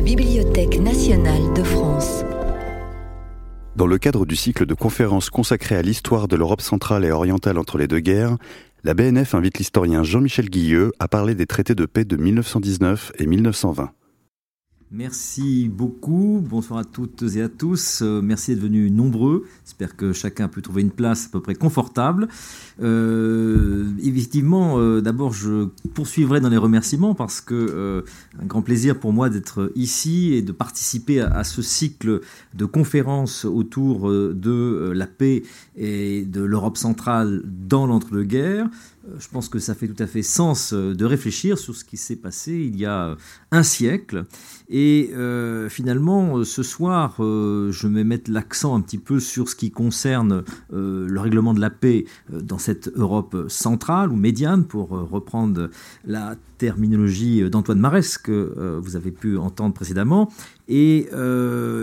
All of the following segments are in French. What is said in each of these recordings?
Bibliothèque nationale de France. Dans le cadre du cycle de conférences consacré à l'histoire de l'Europe centrale et orientale entre les deux guerres, la BNF invite l'historien Jean-Michel Guilleux à parler des traités de paix de 1919 et 1920. Merci beaucoup. Bonsoir à toutes et à tous. Euh, merci d'être venus nombreux. J'espère que chacun peut trouver une place à peu près confortable. Euh, effectivement, euh, d'abord, je poursuivrai dans les remerciements parce que un grand plaisir pour moi d'être ici et de participer à, ce cycle de conférences autour de la paix et de l'Europe centrale dans l'entre-deux-guerres je pense que ça fait tout à fait sens de réfléchir sur ce qui s'est passé il y a un siècle et euh, finalement, euh, ce soir, euh, je vais mettre l'accent un petit peu sur ce qui concerne le règlement de la paix dans cette Europe centrale ou médiane, pour reprendre la terminologie d'Antoine Marès que vous avez pu entendre précédemment. Et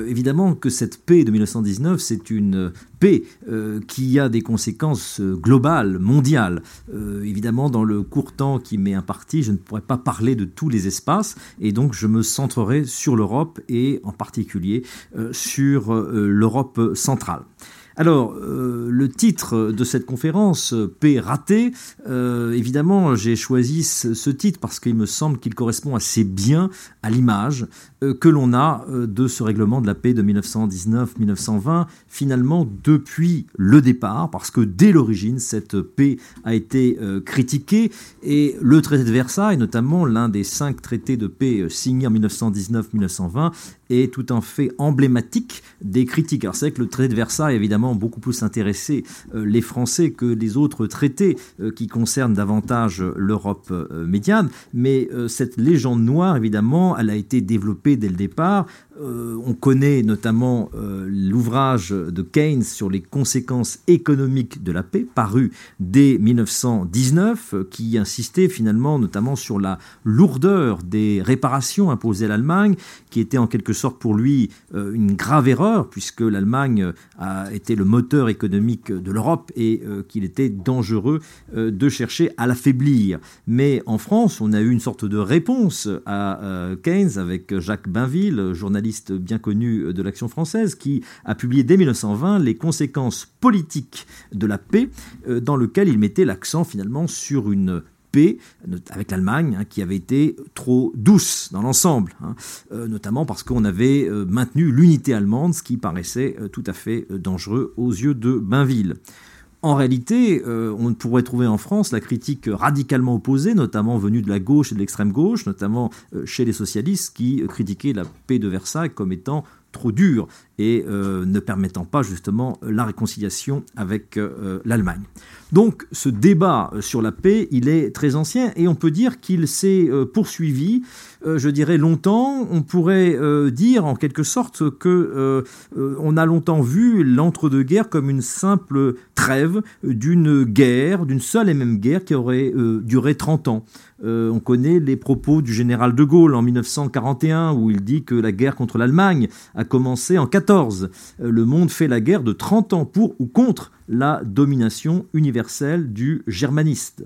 évidemment que cette paix de 1919, c'est une paix qui a des conséquences globales, mondiales. évidemment, dans le court temps qui m'est imparti, je ne pourrais pas parler de tous les espaces, et donc je me centrerai sur l'Europe et en particulier euh, sur euh, l'Europe centrale. Alors, euh, le titre de cette conférence, Paix ratée, évidemment, j'ai choisi ce, titre parce qu'il me semble qu'il correspond assez bien à l'image que l'on a de ce règlement de la paix de 1919-1920, finalement depuis le départ, parce que dès l'origine, cette paix a été critiquée, et le traité de Versailles, notamment l'un des cinq traités de paix signés en 1919-1920, est tout un fait emblématique des critiques. Alors c'est vrai que le traité de Versailles, évidemment, beaucoup plus intéressé euh, les Français que les autres traités euh, qui concernent davantage l'Europe euh, médiane, mais cette légende noire, évidemment, elle a été développée dès le départ. On connaît notamment l'ouvrage de Keynes sur les conséquences économiques de la paix, paru dès 1919, qui insistait finalement notamment sur la lourdeur des réparations imposées à l'Allemagne, qui était en quelque sorte pour lui euh, une grave erreur, puisque l'Allemagne a été le moteur économique de l'Europe et euh, qu'il était dangereux euh, de chercher à l'affaiblir. Mais en France, on a eu une sorte de réponse à Keynes avec Jacques Bainville, journaliste bien connu de l'Action française, qui a publié dès 1920 les conséquences politiques de la paix, dans lequel il mettait l'accent finalement sur une paix avec l'Allemagne, hein, qui avait été trop douce dans l'ensemble, hein, euh, notamment parce qu'on avait euh, maintenu l'unité allemande, ce qui paraissait euh, tout à fait dangereux aux yeux de Bainville. En réalité, on pourrait trouver en France la critique radicalement opposée, notamment venue de la gauche et de l'extrême gauche, notamment chez les socialistes qui critiquaient la paix de Versailles comme étant trop dure et ne permettant pas justement la réconciliation avec l'Allemagne. Donc ce débat euh, sur la paix, il est très ancien et on peut dire qu'il s'est euh, poursuivi, euh, je dirais longtemps. On pourrait dire en quelque sorte que on a longtemps vu l'entre-deux-guerres comme une simple trêve d'une guerre, d'une seule et même guerre qui aurait duré 30 ans. on connaît les propos du général de Gaulle en 1941 où il dit que la guerre contre l'Allemagne a commencé en 14. le monde fait la guerre de 30 ans pour ou contre la domination universelle du germanisme.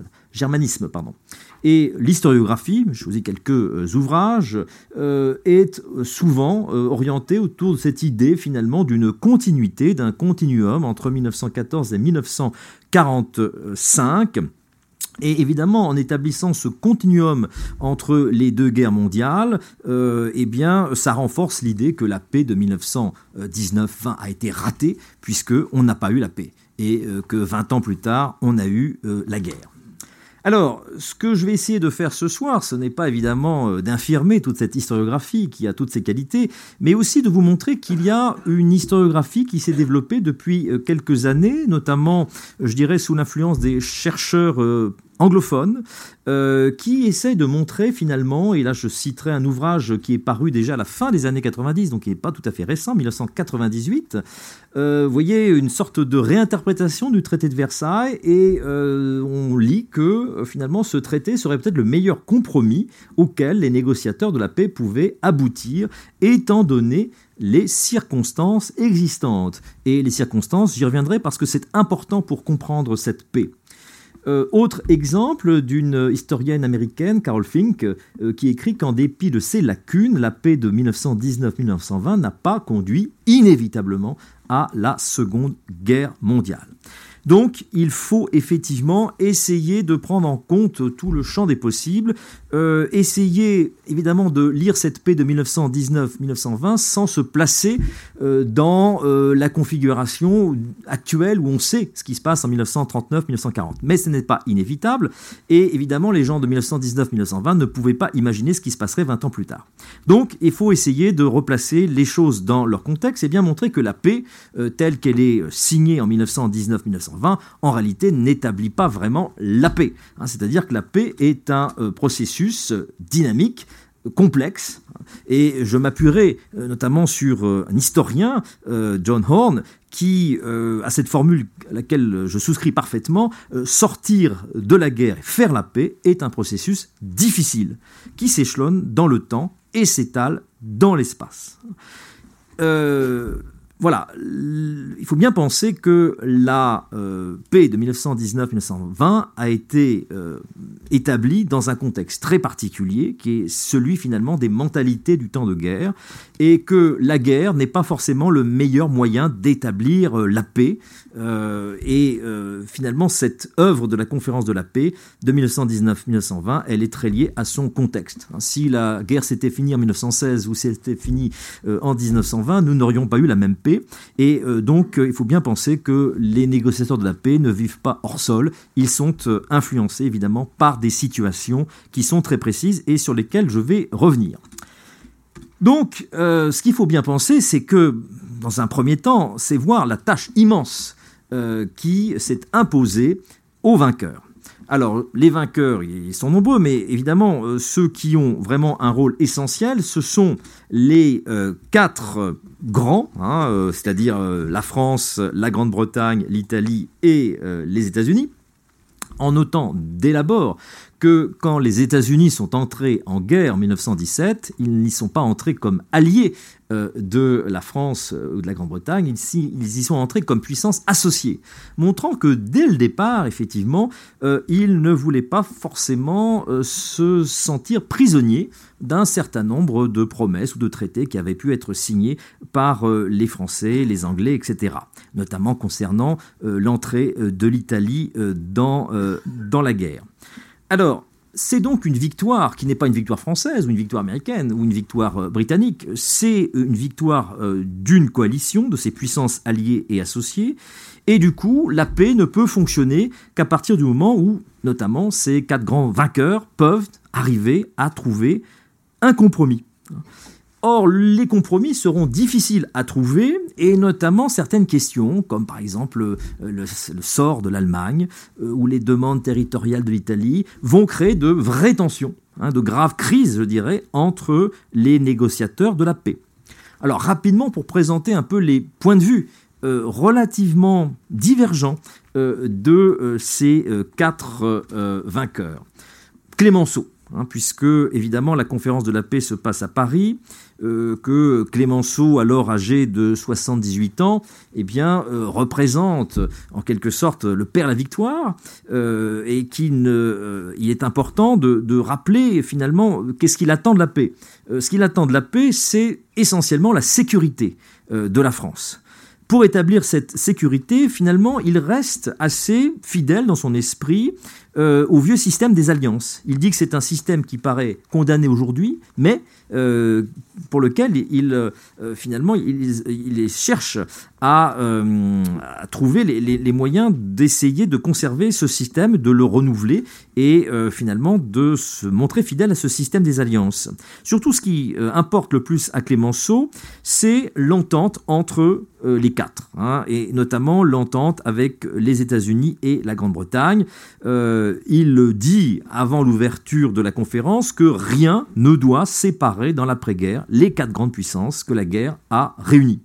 Et l'historiographie, je vous quelques euh, ouvrages, euh, est souvent euh, orientée autour de cette idée finalement d'une continuité, d'un continuum entre 1914 et 1945. Et évidemment, en établissant ce continuum entre les deux guerres mondiales, eh bien, ça renforce l'idée que la paix de 1919-20 a été ratée, puisqu'on n'a pas eu la paix et euh, que 20 ans plus tard, on a eu euh, la guerre. Alors, ce que je vais essayer de faire ce soir, ce n'est pas évidemment euh, d'infirmer toute cette historiographie qui a toutes ses qualités, mais aussi de vous montrer qu'il y a une historiographie qui s'est développée depuis quelques années, notamment, je dirais, sous l'influence des chercheurs anglophone, euh, qui essaye de montrer finalement, et là je citerai un ouvrage qui est paru déjà à la fin des années 90, donc qui n'est pas tout à fait récent, 1998, euh, vous voyez une sorte de réinterprétation du traité de Versailles, et euh, on lit que finalement ce traité serait peut-être le meilleur compromis auquel les négociateurs de la paix pouvaient aboutir, étant donné les circonstances existantes. Et les circonstances, j'y reviendrai parce que c'est important pour comprendre cette paix. Euh, autre exemple d'une historienne américaine, Carol Fink, euh, qui écrit qu'en dépit de ses lacunes, la paix de 1919-1920 n'a pas conduit inévitablement à la Seconde Guerre mondiale. Donc il faut effectivement essayer de prendre en compte tout le champ des possibles, euh, essayer évidemment de lire cette paix de 1919-1920 sans se placer euh, dans euh, la configuration actuelle où on sait ce qui se passe en 1939-1940. Mais ce n'est pas inévitable et évidemment les gens de 1919-1920 ne pouvaient pas imaginer ce qui se passerait 20 ans plus tard. Donc il faut essayer de replacer les choses dans leur contexte et bien montrer que la paix telle qu'elle est signée en 1919-1920 en réalité n'établit pas vraiment la paix. Hein. C'est-à-dire que la paix est un euh, processus euh, dynamique, complexe, et je m'appuierai euh, notamment sur un historien, John Horn, qui a cette formule à laquelle je souscris parfaitement, sortir de la guerre et faire la paix est un processus difficile, qui s'échelonne dans le temps et s'étale dans l'espace voilà, il faut bien penser que la euh, paix de 1919-1920 a été euh, établie dans un contexte très particulier, qui est celui finalement des mentalités du temps de guerre, et que la guerre n'est pas forcément le meilleur moyen d'établir euh, la paix. Et finalement, cette œuvre de la conférence de la paix de 1919-1920, elle est très liée à son contexte. Si la guerre s'était finie en 1916 ou s'était finie en 1920, nous n'aurions pas eu la même paix et euh, donc, euh, il faut bien penser que les négociateurs de la paix ne vivent pas hors sol. Ils sont euh, influencés, évidemment, par des situations qui sont très précises et sur lesquelles je vais revenir. Donc, ce qu'il faut bien penser, c'est que, dans un premier temps, c'est voir la tâche immense qui s'est imposée aux vainqueurs. Alors, les vainqueurs, ils sont nombreux, mais évidemment, euh, ceux qui ont vraiment un rôle essentiel, ce sont les euh, quatre grands, hein, euh, c'est-à-dire la France, la Grande-Bretagne, l'Italie et les États-Unis en notant dès l'abord que quand les États-Unis sont entrés en guerre en 1917, ils n'y sont pas entrés comme alliés euh, de la France euh, ou de la Grande-Bretagne, ils, y sont entrés comme puissance associée, montrant que dès le départ, effectivement, euh, ils ne voulaient pas forcément se sentir prisonniers d'un certain nombre de promesses ou de traités qui avaient pu être signés par les Français, les Anglais, etc., notamment concernant l'entrée de l'Italie dans, dans la guerre. Alors, c'est donc une victoire qui n'est pas une victoire française ou une victoire américaine ou une victoire euh, britannique, c'est une victoire euh, d'une coalition, de ces puissances alliées et associées, et du coup, la paix ne peut fonctionner qu'à partir du moment où, notamment, ces quatre grands vainqueurs peuvent arriver à trouver un compromis. Or, les compromis seront difficiles à trouver, et notamment certaines questions, comme par exemple euh, le, sort de l'Allemagne euh, ou les demandes territoriales de l'Italie, vont créer de vraies tensions, hein, de graves crises, je dirais, entre les négociateurs de la paix. Alors, rapidement, pour présenter un peu les points de vue euh, relativement divergents de ces quatre vainqueurs. Clémenceau, hein, puisque évidemment la conférence de la paix se passe à Paris, euh, que Clémenceau, alors âgé de 78 ans, eh bien, euh, représente en quelque sorte le père la victoire, euh, et qu'il il est important de, de rappeler finalement qu'est-ce qu'il attend de la paix. ce qu'il attend de la paix, c'est essentiellement la sécurité de la France pour établir cette sécurité, finalement, il reste assez fidèle dans son esprit au vieux système des alliances. Il dit que c'est un système qui paraît condamné aujourd'hui, mais euh, pour lequel il, euh, finalement il, cherche à, euh, trouver les, moyens d'essayer de conserver ce système, de le renouveler et finalement de se montrer fidèle à ce système des alliances. Surtout ce qui importe le plus à Clémenceau, c'est l'entente entre les quatre, hein, et notamment l'entente avec les États-Unis et la Grande-Bretagne. il dit avant l'ouverture de la conférence que rien ne doit séparer dans l'après-guerre les quatre grandes puissances que la guerre a réunies.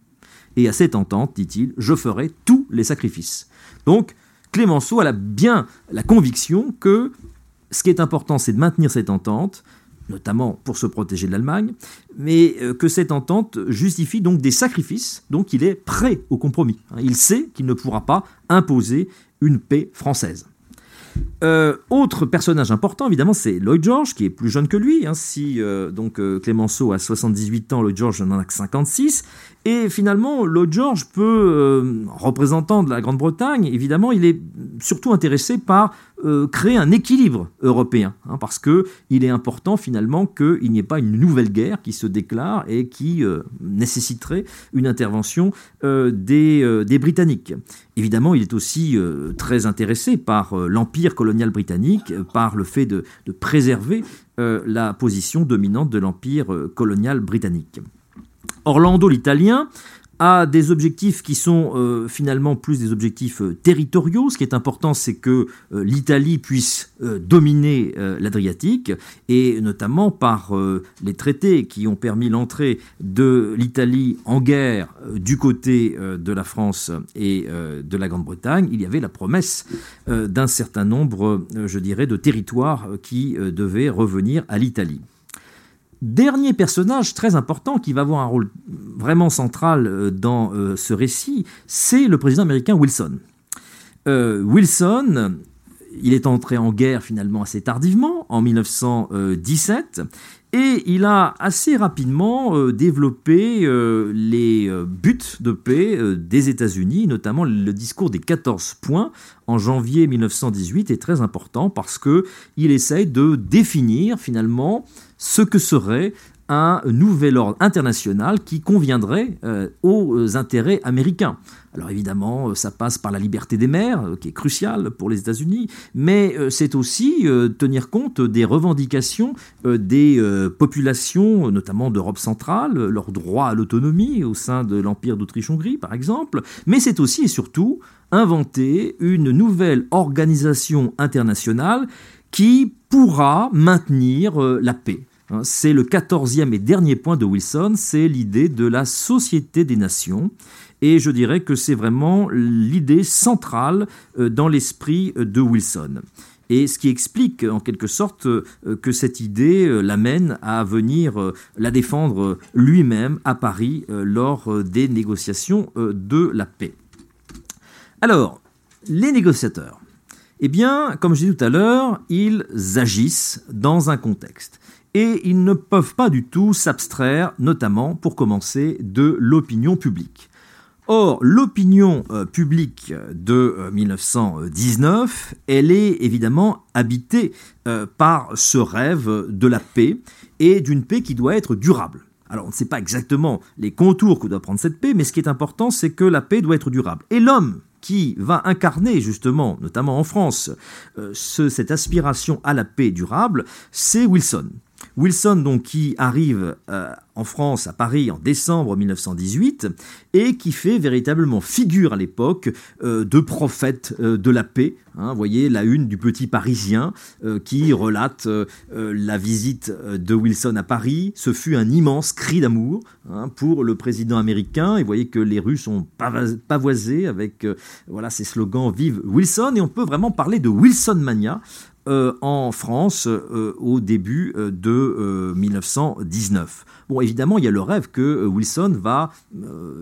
Et à cette entente, dit-il, je ferai tous les sacrifices. Donc, Clémenceau a bien la conviction que ce qui est important, c'est de maintenir cette entente, notamment pour se protéger de l'Allemagne, mais euh, que cette entente justifie donc des sacrifices, donc il est prêt au compromis. Il sait qu'il ne pourra pas imposer une paix française. Autre personnage important, évidemment, c'est Lloyd George, qui est plus jeune que lui. Hein, si donc Clémenceau a 78 ans, Lloyd George n'en a que 56. Et finalement, Lloyd George peut, représentant de la Grande-Bretagne, évidemment, il est surtout intéressé par euh, créer un équilibre européen, hein, parce que il est important finalement qu'il n'y ait pas une nouvelle guerre qui se déclare et qui euh, nécessiterait une intervention euh, des, Britanniques. Évidemment, il est aussi très intéressé par l'empire colonial britannique, par le fait de préserver la position dominante de l'empire colonial britannique. Orlando l'Italien a des objectifs qui sont euh, finalement plus des objectifs euh, territoriaux. Ce qui est important, c'est que euh, l'Italie puisse dominer l'Adriatique, et notamment par les traités qui ont permis l'entrée de l'Italie en guerre du côté de la France et de la Grande-Bretagne, il y avait la promesse d'un certain nombre, je dirais, de territoires qui devaient revenir à l'Italie. Dernier personnage très important qui va avoir un rôle vraiment central euh, dans euh, ce récit, c'est le président américain Wilson. Euh, Wilson, il est entré en guerre finalement assez tardivement, en 1917, et il a assez rapidement développé les buts de paix des États-Unis, notamment le discours des 14 points en janvier 1918 est très important parce que il essaye de définir finalement ce que serait un nouvel ordre international qui conviendrait euh, aux intérêts américains. Alors évidemment, euh, ça passe par la liberté des mers, euh, qui est cruciale pour les États-Unis, mais c'est aussi tenir compte des revendications des populations, notamment d'Europe centrale, leur droit à l'autonomie au sein de l'Empire d'Autriche-Hongrie, par exemple, mais c'est aussi et surtout inventer une nouvelle organisation internationale qui pourra maintenir la paix. Hein, c'est le quatorzième et dernier point de Wilson, c'est l'idée de la société des nations. Et je dirais que c'est vraiment l'idée centrale euh, dans l'esprit euh, de Wilson. Et ce qui explique en quelque sorte euh, que cette idée l'amène à venir la défendre lui-même à Paris lors des négociations de la paix. Alors, les négociateurs, eh bien, comme je disais tout à l'heure, ils agissent dans un contexte et ils ne peuvent pas du tout s'abstraire, notamment pour commencer, de l'opinion publique. Or, l'opinion euh, publique de 1919, euh, elle est évidemment habitée euh, par ce rêve de la paix et d'une paix qui doit être durable. Alors, on ne sait pas exactement les contours que doit prendre cette paix, mais ce qui est important, c'est que la paix doit être durable. Et l'homme qui va incarner justement, notamment en France, cette aspiration à la paix durable, c'est Wilson. Wilson, donc, qui arrive euh, en France, à Paris, en décembre 1918, et qui fait véritablement figure à l'époque euh, de prophète euh, de la paix. Hein. voyez la une du Petit Parisien qui relate la visite de Wilson à Paris. Ce fut un immense cri d'amour hein, pour le président américain. Et vous voyez que les rues sont pavoisées avec voilà ces slogans Vive Wilson. Et on peut vraiment parler de Wilson Mania euh, en France euh, au début euh, de 1919. Bon, évidemment, il y a le rêve que Wilson va,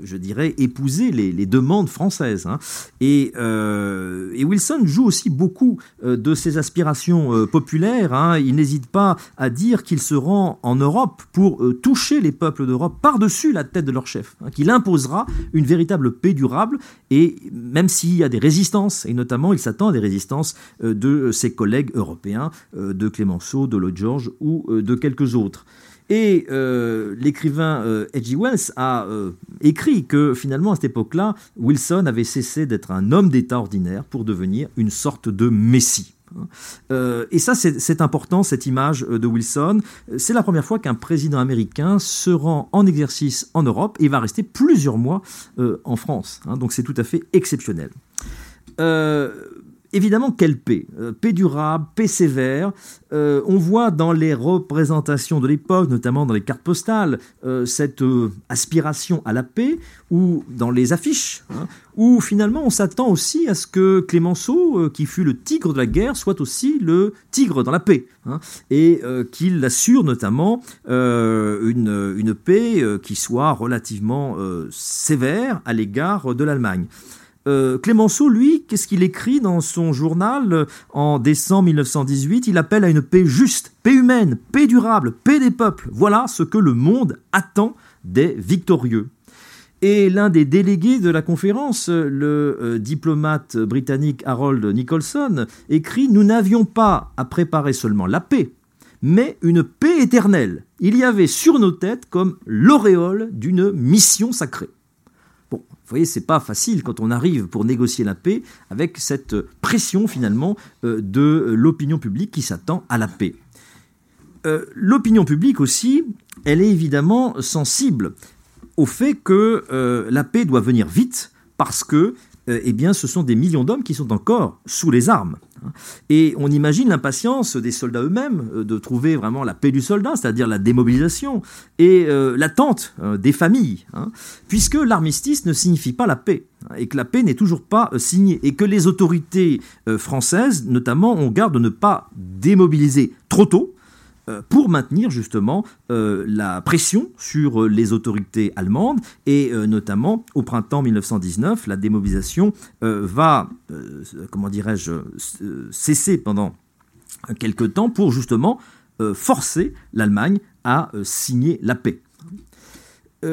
je dirais, épouser les, demandes françaises. Hein. Et, Wilson joue aussi beaucoup de ses aspirations populaires. Hein. Il n'hésite pas à dire qu'il se rend en Europe pour toucher les peuples d'Europe par-dessus la tête de leur chef, hein, qu'il imposera une véritable paix durable. Et même s'il y a des résistances, et notamment il s'attend à des résistances de ses collègues européens, euh, de Clémenceau, de Lloyd George ou euh, de quelques autres. Et euh, l'écrivain H.G. Wells a écrit que finalement à cette époque-là, Wilson avait cessé d'être un homme d'État ordinaire pour devenir une sorte de messie. et ça, c'est important, cette image de Wilson. C'est la première fois qu'un président américain se rend en exercice en Europe et va rester plusieurs mois en France. Hein. donc c'est tout à fait exceptionnel. Évidemment, quelle paix euh, Paix durable, paix sévère. Euh, on voit dans les représentations de l'époque, notamment dans les cartes postales, euh, cette aspiration à la paix, ou dans les affiches, hein, où finalement on s'attend aussi à ce que Clémenceau, qui fut le tigre de la guerre, soit aussi le tigre dans la paix, hein, et qu'il assure notamment une, une, paix qui soit relativement sévère à l'égard de l'Allemagne. Clémenceau, lui, qu'est-ce qu'il écrit dans son journal en décembre 1918 Il appelle à une paix juste, paix humaine, paix durable, paix des peuples. Voilà ce que le monde attend des victorieux. Et l'un des délégués de la conférence, le euh, diplomate britannique Harold Nicholson, écrit Nous n'avions pas à préparer seulement la paix, mais une paix éternelle. Il y avait sur nos têtes comme l'auréole d'une mission sacrée. Vous voyez, c'est pas facile quand on arrive pour négocier la paix avec cette pression finalement euh, de l'opinion publique qui s'attend à la paix. Euh, l'opinion publique aussi, elle est évidemment sensible au fait que euh, la paix doit venir vite parce que eh ce sont des millions d'hommes qui sont encore sous les armes. Et on imagine l'impatience des soldats eux-mêmes euh, de trouver vraiment la paix du soldat, c'est-à-dire la démobilisation, et l'attente des familles, hein, puisque l'armistice ne signifie pas la paix, hein, et que la paix n'est toujours pas signée, et que les autorités françaises, notamment, ont garde de ne pas démobiliser trop tôt, euh, pour maintenir justement euh, la pression sur euh, les autorités allemandes et notamment au printemps 1919, la démobilisation va, comment dirais-je, cesser pendant quelques temps pour justement forcer l'Allemagne à signer la paix.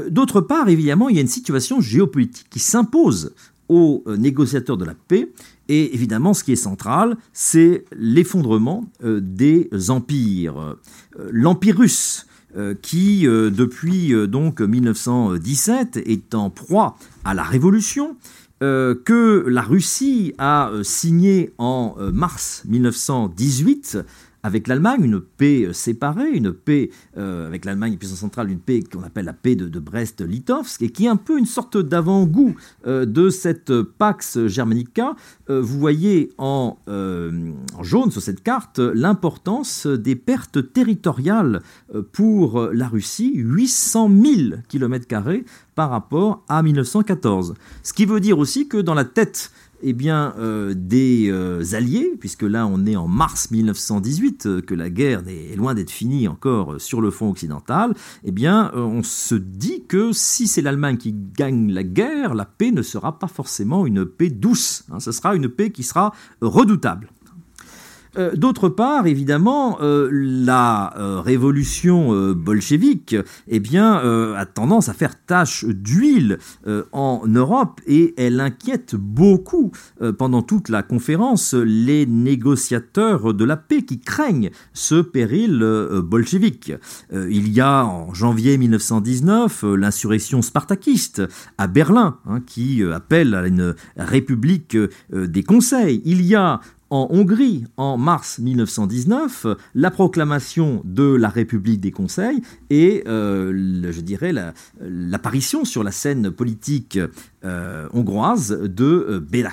D'autre part, évidemment, il y a une situation géopolitique qui s'impose aux négociateurs de la paix et évidemment, ce qui est central, c'est l'effondrement euh, des empires. Euh, l'empire russe, euh, qui depuis donc 1917 est en proie à la révolution, que la Russie a signé en mars 1918 avec l'Allemagne, une paix euh, séparée, une paix euh, avec l'Allemagne, puissance centrale, une paix qu'on appelle la paix de, Brest-Litovsk, et qui est un peu une sorte d'avant-goût euh, de cette Pax Germanica. vous voyez en, en, jaune sur cette carte l'importance des pertes territoriales pour la Russie, 800 000 km par rapport à 1914. Ce qui veut dire aussi que dans la tête eh bien, euh, des euh, alliés, puisque là on est en mars 1918, euh, que la guerre est loin d'être finie encore sur le front occidental, eh bien, on se dit que si c'est l'Allemagne qui gagne la guerre, la paix ne sera pas forcément une paix douce, hein. ce sera une paix qui sera redoutable. Euh, d'autre part, évidemment, euh, la euh, révolution bolchevique eh bien, a tendance à faire tache d'huile en Europe et elle inquiète beaucoup pendant toute la conférence les négociateurs de la paix qui craignent ce péril bolchevique. il y a en janvier 1919 l'insurrection spartakiste à Berlin hein, qui appelle à une république des conseils. Il y a en Hongrie, en mars 1919, la proclamation de la République des Conseils et, euh, je dirais, l'apparition sur la scène politique euh, hongroise de euh, Béla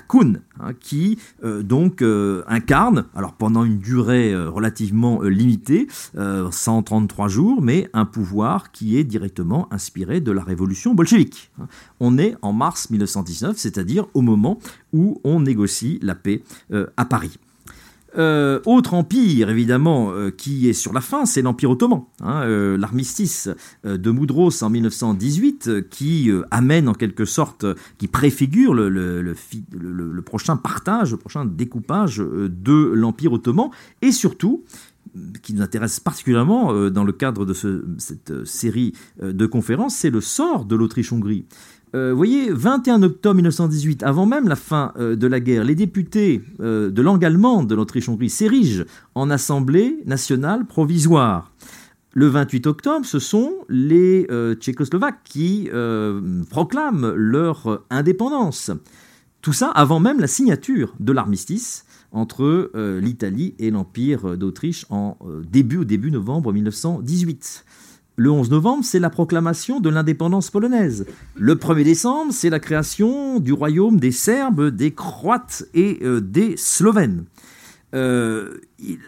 hein, qui donc incarne, alors pendant une durée relativement limitée, 133 jours, mais un pouvoir qui est directement inspiré de la révolution bolchevique. Hein. On est en mars 1919, c'est-à-dire au moment où on négocie la paix à Paris. Euh, autre empire, évidemment, euh, qui est sur la fin, c'est l'Empire ottoman. Hein, euh, l'armistice de Moudros en 1918, qui amène en quelque sorte, qui préfigure le, le, prochain partage, le prochain découpage de l'Empire ottoman, et surtout, qui nous intéresse particulièrement dans le cadre de cette série de conférences, c'est le sort de l'Autriche-Hongrie. Euh, vous voyez, 21 octobre 1918, avant même la fin euh, de la guerre, les députés euh, de langue allemande de l'Autriche-Hongrie s'érigent en Assemblée nationale provisoire. Le 28 octobre, ce sont les Tchécoslovaques qui proclament leur indépendance. Tout ça avant même la signature de l'armistice entre l'Italie et l'Empire d'Autriche en début au début novembre 1918. Le 11 novembre, c'est la proclamation de l'indépendance polonaise. Le 1er décembre, c'est la création du royaume des Serbes, des Croates et euh, des Slovènes. Euh,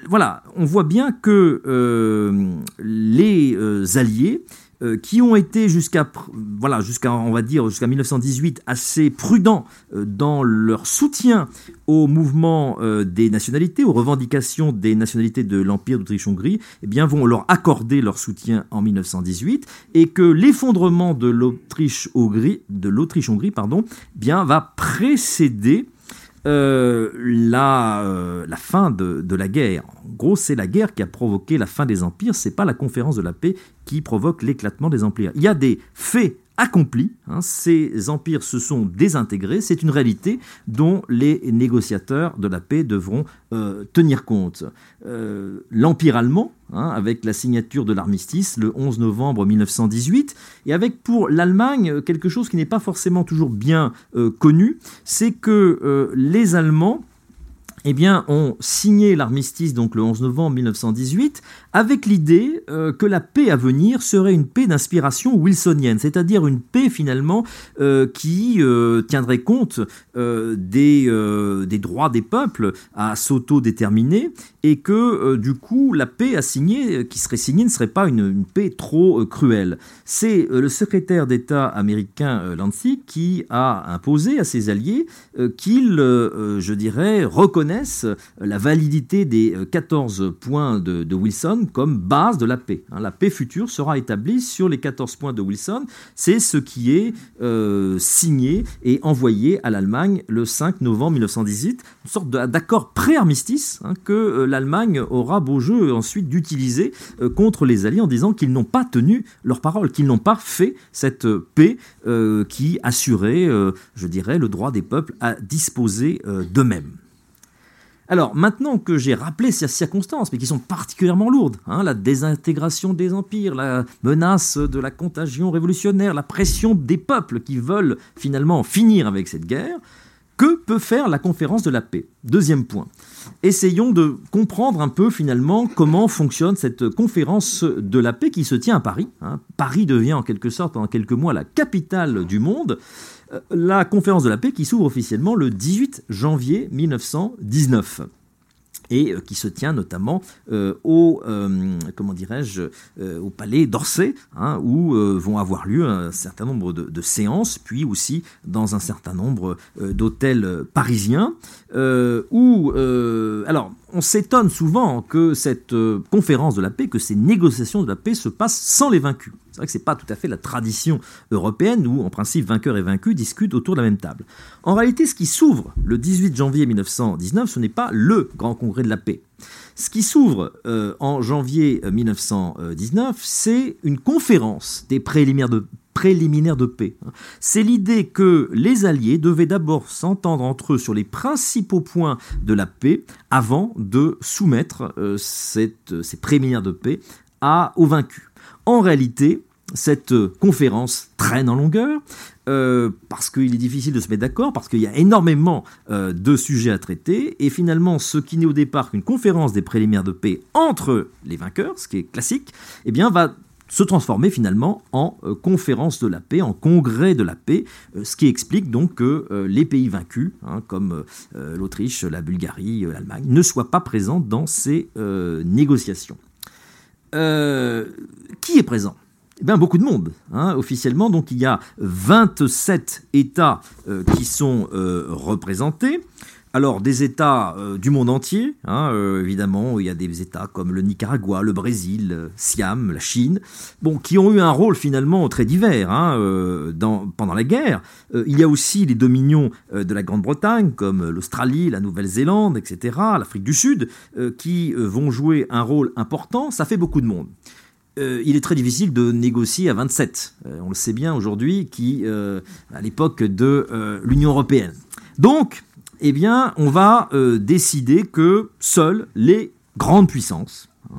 voilà, on voit bien que euh, les Alliés qui ont été jusqu'à, voilà, jusqu'à, on va dire, jusqu'à 1918 assez prudents dans leur soutien au mouvement des nationalités, aux revendications des nationalités de l'Empire d'Autriche-Hongrie, eh bien, vont leur accorder leur soutien en 1918 et que l'effondrement de l'Autriche-Hongrie, eh bien, va précéder euh, la, euh, la, fin de, de, la guerre. En gros, c'est la guerre qui a provoqué la fin des empires, c'est pas la conférence de la paix qui provoque l'éclatement des empires. Il y a des faits accompli. Hein, ces empires se sont désintégrés. C'est une réalité dont les négociateurs de la paix devront euh, tenir compte. Euh, L'Empire allemand, hein, avec la signature de l'armistice le 11 novembre 1918, et avec pour l'Allemagne quelque chose qui n'est pas forcément toujours bien euh, connu, c'est que les Allemands eh bien, ont signé l'armistice donc le 11 novembre 1918 avec l'idée euh, que la paix à venir serait une paix d'inspiration wilsonienne, c'est-à-dire une paix finalement euh, qui euh, tiendrait compte des, droits des peuples à s'autodéterminer et que du coup la paix qui serait signée ne serait pas une, paix trop cruelle. C'est le secrétaire d'État américain Lancy qui a imposé à ses alliés qu'ils, je dirais, reconnaissent la validité des 14 points de, Wilson comme base de la paix. Hein. La paix future sera établie sur les 14 points de Wilson. C'est ce qui est euh, signé et envoyé à l'Allemagne le 5 novembre 1918, une sorte d'accord pré-armistice hein, que euh, l'Allemagne aura beau jeu ensuite d'utiliser euh, contre les Alliés en disant qu'ils n'ont pas tenu leur parole, qu'ils n'ont pas fait cette paix qui assurait, je dirais, le droit des peuples à disposer d'eux-mêmes. Alors maintenant que j'ai rappelé ces circonstances, mais qui sont particulièrement lourdes, hein, la désintégration des empires, la menace de la contagion révolutionnaire, la pression des peuples qui veulent finalement finir avec cette guerre, que peut faire la conférence de la paix? Deuxième point. Essayons de comprendre un peu finalement comment fonctionne cette conférence de la paix qui se tient à Paris. Hein. Paris devient en quelque sorte pendant quelques mois la capitale du monde. Euh, la conférence de la paix qui s'ouvre officiellement le 18 janvier 1919 et euh, qui se tient notamment euh, au, comment dirais-je, au palais d'Orsay, hein, où vont avoir lieu un certain nombre de, séances, puis aussi dans un certain nombre d'hôtels parisiens, où, alors, on s'étonne souvent que cette conférence de la paix, que ces négociations de la paix se passent sans les vaincus. C'est vrai que ce n'est pas tout à fait la tradition européenne où, en principe, vainqueurs et vaincus discutent autour de la même table. En réalité, ce qui s'ouvre le 18 janvier 1919, ce n'est pas le grand congrès de la paix. Ce qui s'ouvre euh, en janvier 1919, c'est une conférence des préliminaires de, paix. C'est l'idée que les Alliés devaient d'abord s'entendre entre eux sur les principaux points de la paix avant de soumettre euh, ces préliminaires de paix aux vaincus. En réalité, cette conférence traîne en longueur euh, parce qu'il est difficile de se mettre d'accord, parce qu'il y a énormément euh, de sujets à traiter, et finalement, ce qui n'est au départ qu'une conférence des préliminaires de paix entre les vainqueurs, ce qui est classique, eh bien, va se transformer finalement en euh, conférence de la paix, en congrès de la paix, ce qui explique donc que les pays vaincus, hein, comme l'Autriche, la Bulgarie, l'Allemagne, ne soient pas présents dans ces négociations. Euh, qui est présent? Eh bien, beaucoup de monde, hein, officiellement. Donc, il y a 27 États euh, qui sont euh, représentés. Alors, des États euh, du monde entier, hein, évidemment, il y a des États comme le Nicaragua, le Brésil, Siam, la Chine, bon, qui ont eu un rôle finalement très divers hein, pendant la guerre. il y a aussi les dominions de la Grande-Bretagne, comme l'Australie, la Nouvelle-Zélande, etc., l'Afrique du Sud, qui vont jouer un rôle important. Ça fait beaucoup de monde. Il est très difficile de négocier à 27. on le sait bien aujourd'hui, qui à l'époque de l'Union européenne. Donc, eh bien, on va euh, décider que seules les grandes puissances, hein,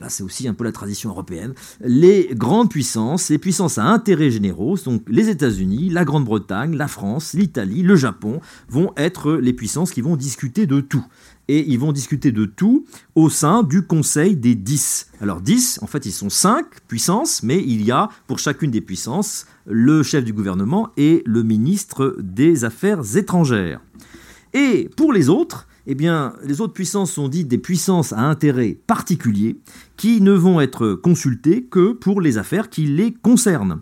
là c'est aussi un peu la tradition européenne, les grandes puissances, les puissances à intérêt généraux, donc les États-Unis, la Grande-Bretagne, la France, l'Italie, le Japon, vont être les puissances qui vont discuter de tout. Et ils vont discuter de tout au sein du Conseil des 10. Alors 10, en fait, ils sont 5 puissances, mais il y a pour chacune des puissances le chef du gouvernement et le ministre des Affaires étrangères. Et pour les autres, eh bien, les autres puissances sont dites des puissances à intérêt particulier qui ne vont être consultées que pour les affaires qui les concernent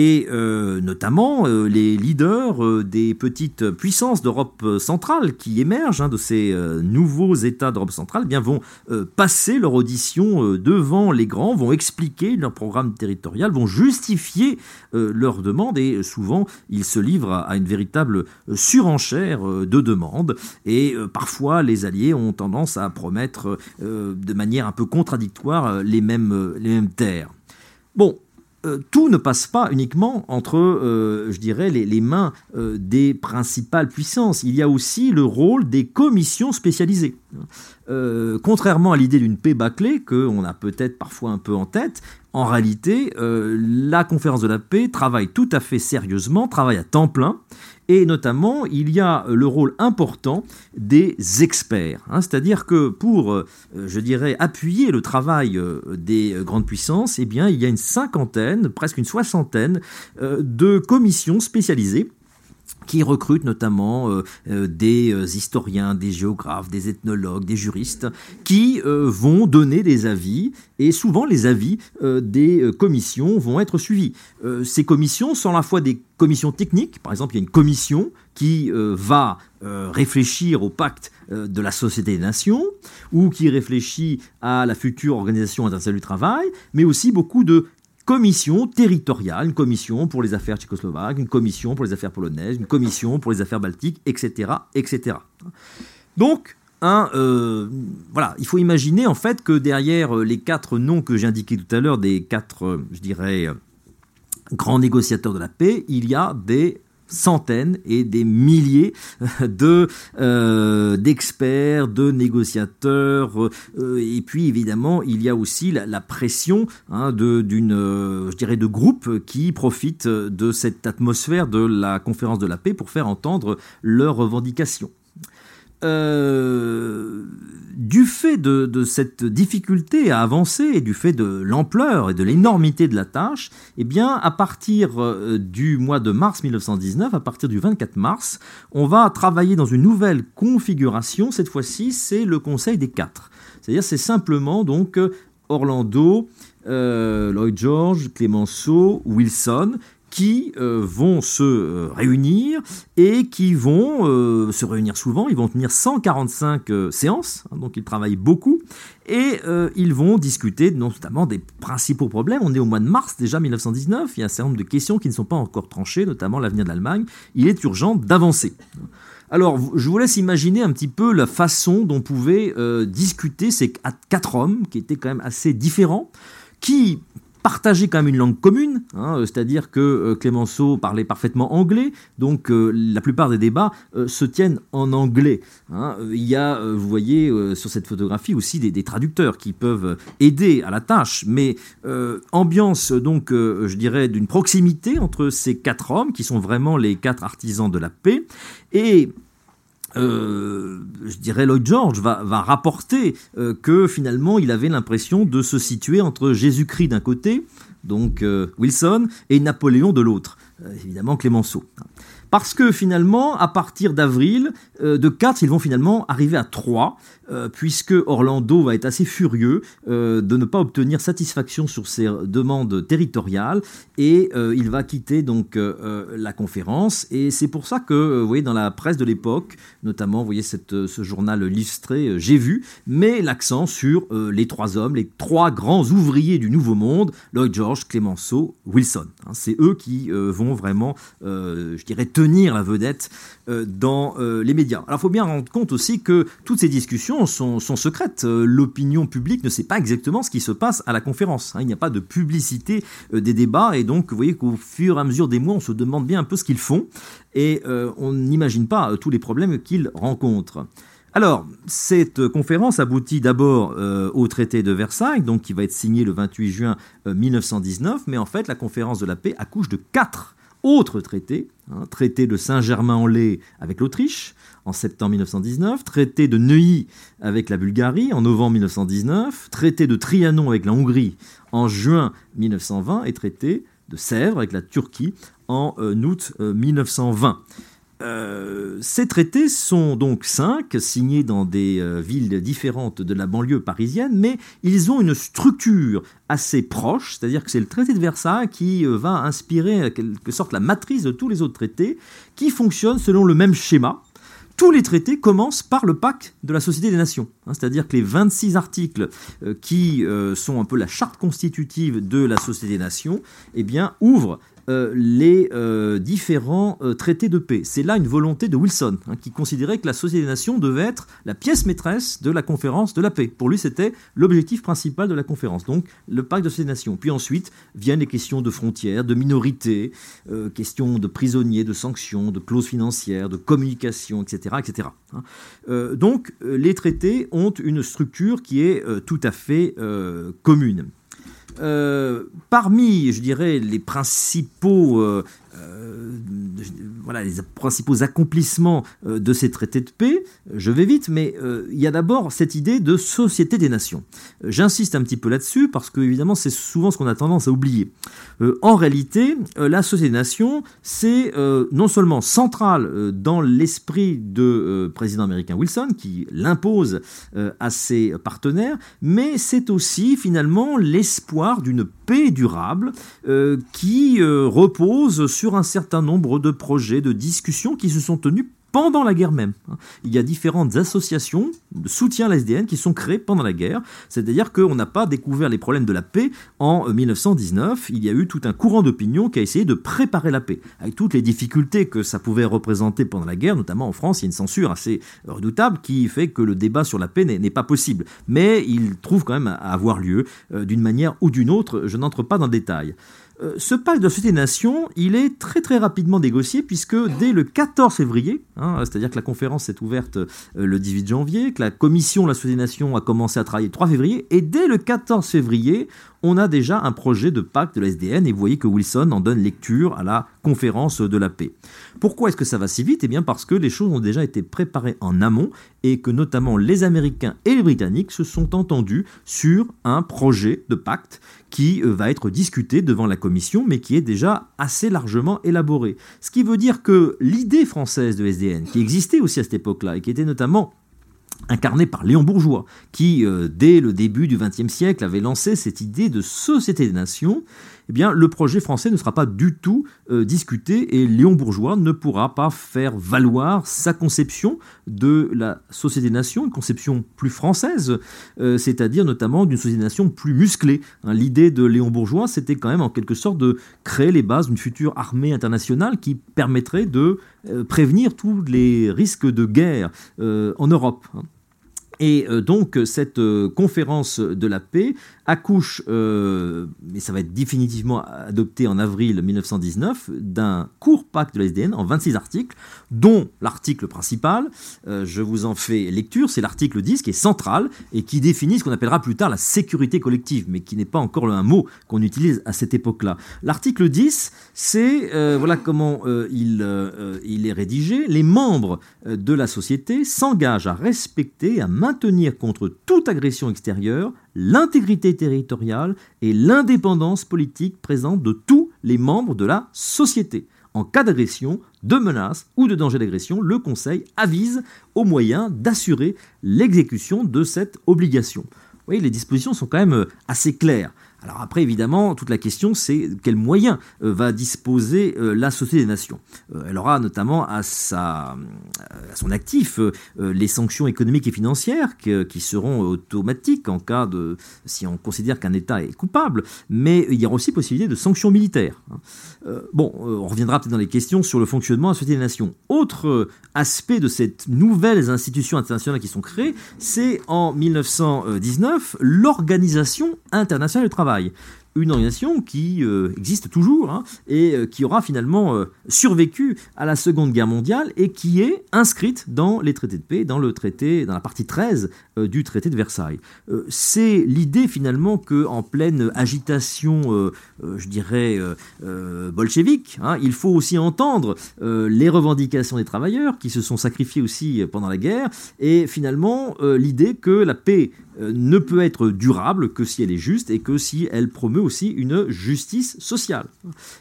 et euh, notamment euh, les leaders euh, des petites puissances d'Europe centrale qui émergent hein, de ces nouveaux États d'Europe centrale eh bien, vont passer leur audition devant les grands, vont expliquer leur programme territorial, vont justifier leurs demandes et souvent ils se livrent à, une véritable surenchère de demandes et parfois les alliés ont tendance à promettre de manière un peu contradictoire les mêmes, les mêmes terres. Bon, euh, tout ne passe pas uniquement entre, euh, je dirais, les, mains euh, des principales puissances. Il y a aussi le rôle des commissions spécialisées. contrairement à l'idée d'une paix bâclée, qu'on a peut-être parfois un peu en tête, en réalité, la conférence de la paix travaille tout à fait sérieusement, travaille à temps plein, et notamment, il y a le rôle important des experts. Hein. C'est-à-dire que pour, euh, je dirais, appuyer le travail euh, des grandes puissances, eh il y a une cinquantaine, presque une soixantaine euh, de commissions spécialisées qui recrutent notamment euh, euh, des euh, historiens, des géographes, des ethnologues, des juristes, qui vont donner des avis, et souvent les avis des commissions vont être suivis. ces commissions sont à la fois des commissions techniques, par exemple il y a une commission qui va réfléchir au pacte de la Société des Nations, ou qui réfléchit à la future Organisation internationale du travail, mais aussi beaucoup de commission territoriale, une commission pour les affaires tchécoslovaques, une commission pour les affaires polonaises, une commission pour les affaires baltiques, etc. etc. Donc, euh, voilà, il faut imaginer en fait que derrière euh, les quatre noms que j'ai indiqués tout à l'heure, des quatre, euh, je dirais, grands négociateurs de la paix, il y a des centaines et des milliers de euh, d'experts, de négociateurs, euh, et puis évidemment il y a aussi la, pression hein, d'une, euh, je dirais, de groupes qui profitent de cette atmosphère de la conférence de la paix pour faire entendre leurs revendications. Euh, du fait de, cette difficulté à avancer et du fait de l'ampleur et de l'énormité de la tâche, eh bien, à partir euh, du mois de mars 1919, à partir du 24 mars, on va travailler dans une nouvelle configuration. Cette fois-ci, c'est le Conseil des quatre. C'est-à-dire, c'est simplement donc Orlando, euh, Lloyd George, Clemenceau, Wilson, qui euh, vont se euh, réunir et qui vont euh, se réunir souvent. Ils vont tenir 145 séances, hein, donc ils travaillent beaucoup, et ils vont discuter notamment des principaux problèmes. On est au mois de mars déjà 1919, il y a un certain nombre de questions qui ne sont pas encore tranchées, notamment l'avenir de l'Allemagne. Il est urgent d'avancer. Alors, je vous laisse imaginer un petit peu la façon dont pouvaient discuter ces quatre hommes, qui étaient quand même assez différents, qui partager quand même une langue commune, hein, euh, c'est-à-dire que euh, Clémenceau parlait parfaitement anglais, donc euh, la plupart des débats se tiennent en anglais. Hein. Il y a, vous voyez sur cette photographie aussi des, traducteurs qui peuvent aider à la tâche, mais ambiance donc, je dirais, d'une proximité entre ces quatre hommes qui sont vraiment les quatre artisans de la paix et euh, je dirais Lloyd George va, rapporter euh, que finalement il avait l'impression de se situer entre Jésus-Christ d'un côté, donc euh, Wilson, et Napoléon de l'autre, évidemment Clémenceau. Parce que finalement, à partir d'avril, de 4, ils vont finalement arriver à 3, euh, puisque Orlando va être assez furieux euh, de ne pas obtenir satisfaction sur ses demandes territoriales et euh, il va quitter donc la conférence. Et c'est pour ça que vous voyez dans la presse de l'époque notamment vous voyez ce journal illustré j'ai vu met l'accent sur les trois hommes les trois grands ouvriers du nouveau monde Lloyd George Clemenceau Wilson. Hein, c'est eux qui vont vraiment je dirais tenir la vedette dans les médias. Alors il faut bien rendre compte aussi que toutes ces discussions sont, secrètes. Euh, l'opinion publique ne sait pas exactement ce qui se passe à la conférence. Hein. Il n'y a pas de publicité euh, des débats et donc vous voyez qu'au fur et à mesure des mois, on se demande bien un peu ce qu'ils font et euh, on n'imagine pas tous les problèmes qu'ils rencontrent. Alors, cette conférence aboutit d'abord au traité de Versailles, donc qui va être signé le 28 juin 1919, mais en fait, la conférence de la paix accouche de quatre autres traités. Hein. traité de Saint-Germain-en-Laye avec l'Autriche, en septembre 1919, traité de Neuilly avec la Bulgarie en novembre 1919, traité de Trianon avec la Hongrie en juin 1920 et traité de Sèvres avec la Turquie en euh, août 1920. Euh, Euh, ces traités sont donc cinq, signés dans des villes différentes de la banlieue parisienne, mais ils ont une structure assez proche, c'est-à-dire que c'est le traité de Versailles qui va inspirer en quelque sorte la matrice de tous les autres traités, qui fonctionnent selon le même schéma. Tous les traités commencent par le pacte de la Société des Nations, hein, c'est-à-dire que les 26 articles qui sont un peu la charte constitutive de la Société des Nations, eh bien, ouvrent euh, les euh, différents euh, traités de paix. C'est là une volonté de Wilson, hein, qui considérait que la Société des Nations devait être la pièce maîtresse de la conférence de la paix. Pour lui, c'était l'objectif principal de la conférence, donc le pacte de Société des Nations. Puis ensuite viennent les questions de frontières, de minorités, questions de prisonniers, de sanctions, de clauses financières, de communication, etc. etc. Hein. donc les traités ont une structure qui est tout à fait commune. Euh, parmi, je dirais, les principaux euh, voilà, les principaux accomplissements euh, de ces traités de paix, je vais vite, mais euh, il y a d'abord cette idée de société des nations. J'insiste un petit peu là-dessus parce que évidemment c'est souvent ce qu'on a tendance à oublier. en réalité, la société des nations, c'est non seulement central dans l'esprit de président américain Wilson qui l'impose à ses partenaires, mais c'est aussi finalement l'espoir d'une paix durable qui repose sur sur un certain nombre de projets, de discussions qui se sont tenus pendant la guerre même. Il y a différentes associations de soutien à la SDN qui sont créées pendant la guerre. C'est-à-dire qu'on n'a pas découvert les problèmes de la paix en 1919. Il y a eu tout un courant d'opinion qui a essayé de préparer la paix, avec toutes les difficultés que ça pouvait représenter pendant la guerre, notamment en France. Il y a une censure assez redoutable qui fait que le débat sur la paix n'est pas possible. Mais il trouve quand même à avoir lieu euh, d'une manière ou d'une autre. Je n'entre pas dans le détail. Euh, ce pacte de la Société des Nations, il est très très rapidement négocié puisque dès le 14 février, hein, c'est-à-dire que la conférence s'est ouverte euh, le 18 janvier, que la commission de la Société des Nations a commencé à travailler le 3 février, et dès le 14 février, on a déjà un projet de pacte de la SDN et vous voyez que Wilson en donne lecture à la conférence de la paix. Pourquoi est-ce que ça va si vite? Eh bien parce que les choses ont déjà été préparées en amont et que notamment les Américains et les Britanniques se sont entendus sur un projet de pacte qui euh, va être discuté devant la commission mais qui est déjà assez largement élaboré. Ce qui veut dire que l'idée française de SDN, qui existait aussi à cette époque-là et qui était notamment incarné par Léon Bourgeois, qui, euh, dès le début du XXe siècle, avait lancé cette idée de société des nations, eh bien, le projet français ne sera pas du tout euh, discuté et Léon Bourgeois ne pourra pas faire valoir sa conception de la société des nations, une conception plus française, euh, c'est-à-dire notamment d'une société des nations plus musclée. Hein, l'idée de Léon Bourgeois, c'était quand même en quelque sorte de créer les bases d'une future armée internationale qui permettrait de prévenir tous les risques de guerre en Europe. Et euh, donc cette euh, conférence de la paix accouche, euh, mais ça va être définitivement adopté en avril 1919, d'un court pacte de la SDN en 26 articles, dont l'article principal, je vous en fais lecture, c'est l'article 10 qui est central et qui définit ce qu'on appellera plus tard la sécurité collective, mais qui n'est pas encore un mot qu'on utilise à cette époque-là. L'article 10, c'est, voilà comment il, il est rédigé, les membres de la société s'engagent à respecter, à maintenir contre toute agression extérieure l'intégrité territoriale et l'indépendance politique présente de tous les membres de la société. En cas d'agression, de menace ou de danger d'agression, le Conseil avise aux moyens d'assurer l'exécution de cette obligation. Vous voyez, les dispositions sont quand même euh, assez claires. Alors après, évidemment, toute la question, c'est quels moyens euh, va disposer euh, la Société des Nations. Euh, elle aura notamment à, son actif les sanctions économiques et financières qui, seront automatiques en cas de, si on considère qu'un État est coupable, mais il y aura aussi possibilité de sanctions militaires. Hein. bon, on reviendra peut-être dans les questions sur le fonctionnement de la Société des Nations. Autre aspect de ces nouvelles institutions internationales qui sont créées, c'est en 1919 l'Organisation internationale du travail travail. Une organisation qui euh, existe toujours hein, et euh, qui aura finalement euh, survécu à la Seconde Guerre mondiale et qui est inscrite dans les traités de paix, dans le traité, dans la partie 13 du traité de Versailles. C'est l'idée finalement que en pleine agitation, je dirais bolchevique, hein, il faut aussi entendre les revendications des travailleurs qui se sont sacrifiés aussi pendant la guerre et finalement l'idée que la paix ne peut être durable que si elle est juste et que si elle promeut aussi une justice sociale.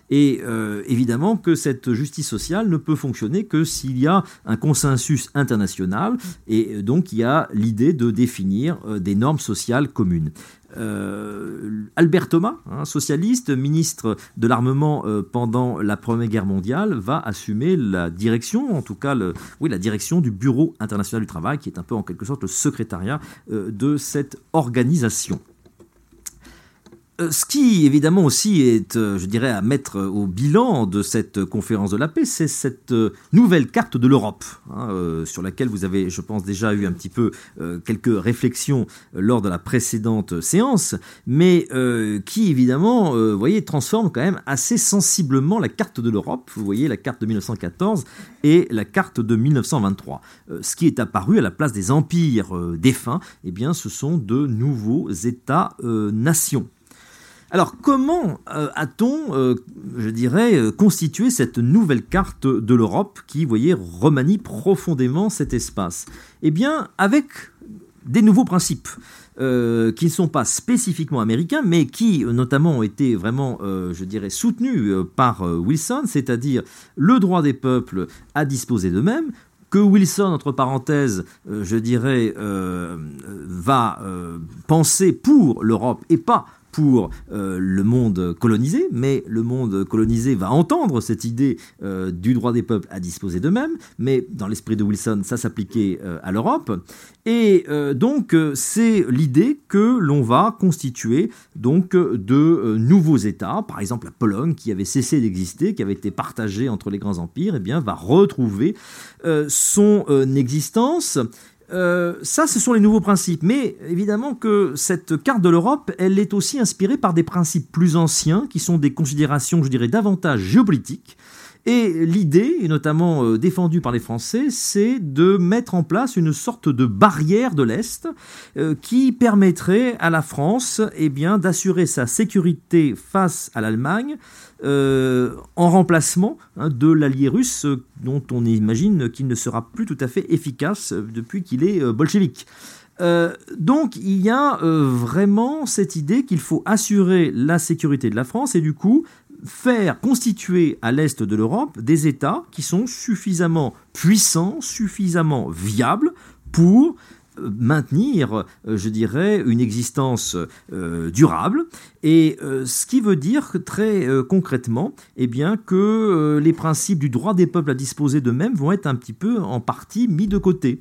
Et évidemment que cette justice sociale ne peut fonctionner que s'il y a un consensus international, et donc il y a l'idée de définir des normes sociales communes. Euh, Albert Thomas, un socialiste, ministre de l'armement euh, pendant la Première Guerre mondiale, va assumer la direction, en tout cas oui, la direction du Bureau international du travail, qui est un peu en quelque sorte le secrétariat euh, de cette organisation. Euh, ce qui, évidemment, aussi est, euh, je dirais, à mettre au bilan de cette conférence de la paix, c'est cette euh, nouvelle carte de l'Europe, hein, sur laquelle vous avez, je pense, déjà eu un petit peu quelques réflexions lors de la précédente séance, mais qui, évidemment, vous voyez, transforme quand même assez sensiblement la carte de l'Europe. Vous voyez la carte de 1914 et la carte de 1923. ce qui est apparu à la place des empires défunts, eh bien, ce sont de nouveaux États-nations. Alors comment euh, a-t-on, euh, je dirais, euh, constitué cette nouvelle carte de l'Europe qui, vous voyez, remanie profondément cet espace? Eh bien, avec des nouveaux principes. qui ne sont pas spécifiquement américains, mais qui notamment ont été vraiment, je dirais, soutenus par Wilson, c'est-à-dire le droit des peuples à disposer d'eux-mêmes, que Wilson, entre parenthèses, je dirais, va penser pour l'Europe et pas pour euh, le monde colonisé, mais le monde colonisé va entendre cette idée euh, du droit des peuples à disposer d'eux-mêmes, mais dans l'esprit de Wilson, ça s'appliquait euh, à l'Europe. Et donc, c'est l'idée que l'on va constituer donc de nouveaux États, par exemple la Pologne, qui avait cessé d'exister, qui avait été partagée entre les grands empires, et eh bien, va retrouver son existence. Euh, ça, ce sont les nouveaux principes. Mais évidemment que cette carte de l'Europe, elle est aussi inspirée par des principes plus anciens, qui sont des considérations, je dirais, davantage géopolitiques. Et l'idée, notamment euh, défendue par les Français, c'est de mettre en place une sorte de barrière de l'Est euh, qui permettrait à la France eh d'assurer sa sécurité face à l'Allemagne euh, en remplacement hein, de l'allié russe euh, dont on imagine qu'il ne sera plus tout à fait efficace euh, depuis qu'il est bolchevique. donc il y a vraiment cette idée qu'il faut assurer la sécurité de la France et du coup faire constituer à l'est de l'Europe des États qui sont suffisamment puissants, suffisamment viables pour maintenir, euh, je dirais, une existence euh, durable. Et euh, ce qui veut dire très concrètement, eh bien, que les principes du droit des peuples à disposer d'eux-mêmes vont être un petit peu en partie mis de côté.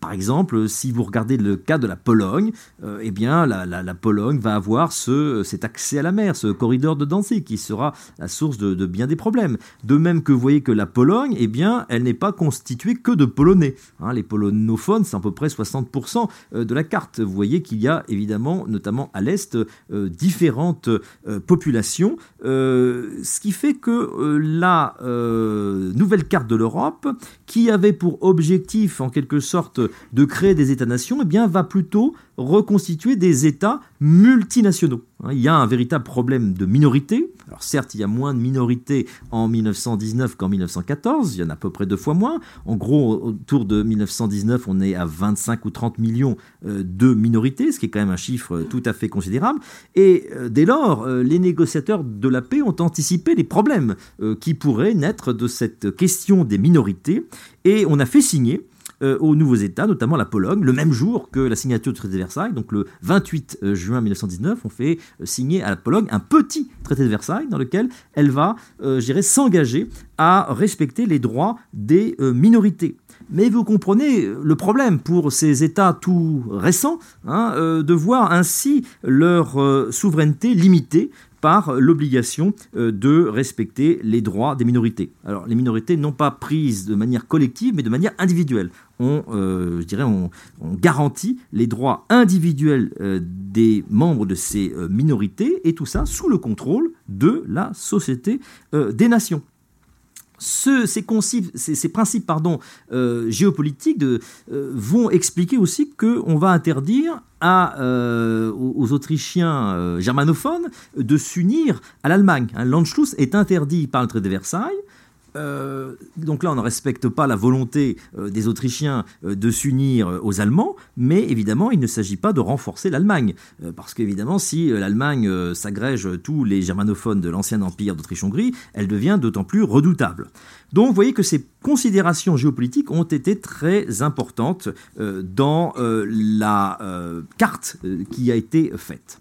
par exemple, si vous regardez le cas de la Pologne, eh bien, la, Pologne va avoir ce, cet accès à la mer, ce corridor de Danzig, qui sera la source de, bien des problèmes. De même que vous voyez que la Pologne, eh bien, elle n'est pas constituée que de Polonais. Hein. les polonophones, c'est à peu près 60% euh, de la carte. Vous voyez qu'il y a évidemment, notamment à l'Est, euh, différentes euh, populations, ce qui fait que la nouvelle carte de l'Europe, qui avait pour objectif en quelque sorte de créer des États-nations, eh bien, va plutôt reconstituer des États multinationaux. Hein, il y a un véritable problème de minorité. Alors certes, il y a moins de minorités en 1919 qu'en 1914, il y en a à peu près deux fois moins. En gros, autour de 1919, on est à 25 ou 30 millions euh, de minorités, ce qui est quand même un chiffre tout à fait considérable. Et euh, dès lors, euh, les négociateurs de la paix ont anticipé les problèmes qui pourraient naître de cette question des minorités. Et on a fait signer euh, aux nouveaux États, notamment la Pologne, le même jour que la signature du traité de Versailles, donc le 28 euh, juin 1919, on fait euh, signer à la Pologne un petit traité de Versailles dans lequel elle va, je s'engager à respecter les droits des minorités. Mais vous comprenez le problème pour ces États tout récents hein, de voir ainsi leur souveraineté limitée par l'obligation euh, de respecter les droits des minorités. Alors les minorités non pas prises de manière collective, mais de manière individuelle. On, euh, je dirais, on, garantit les droits individuels euh, des membres de ces minorités, et tout ça sous le contrôle de la Société des Nations. Ces, principes pardon, géopolitiques vont expliquer aussi qu'on va interdire euh, aux, Autrichiens euh, germanophones de s'unir à l'Allemagne. Un L'Anschluss est interdit par le traité de Versailles euh, donc là, on ne respecte pas la volonté euh, des Autrichiens euh, de s'unir aux Allemands, mais évidemment, il ne s'agit pas de renforcer l'Allemagne, parce qu'évidemment, si l'Allemagne s'agrège tous les germanophones de l'ancien empire d'Autriche-Hongrie, elle devient d'autant plus redoutable. Donc, vous voyez que ces considérations géopolitiques ont été très importantes dans la carte qui a été faite.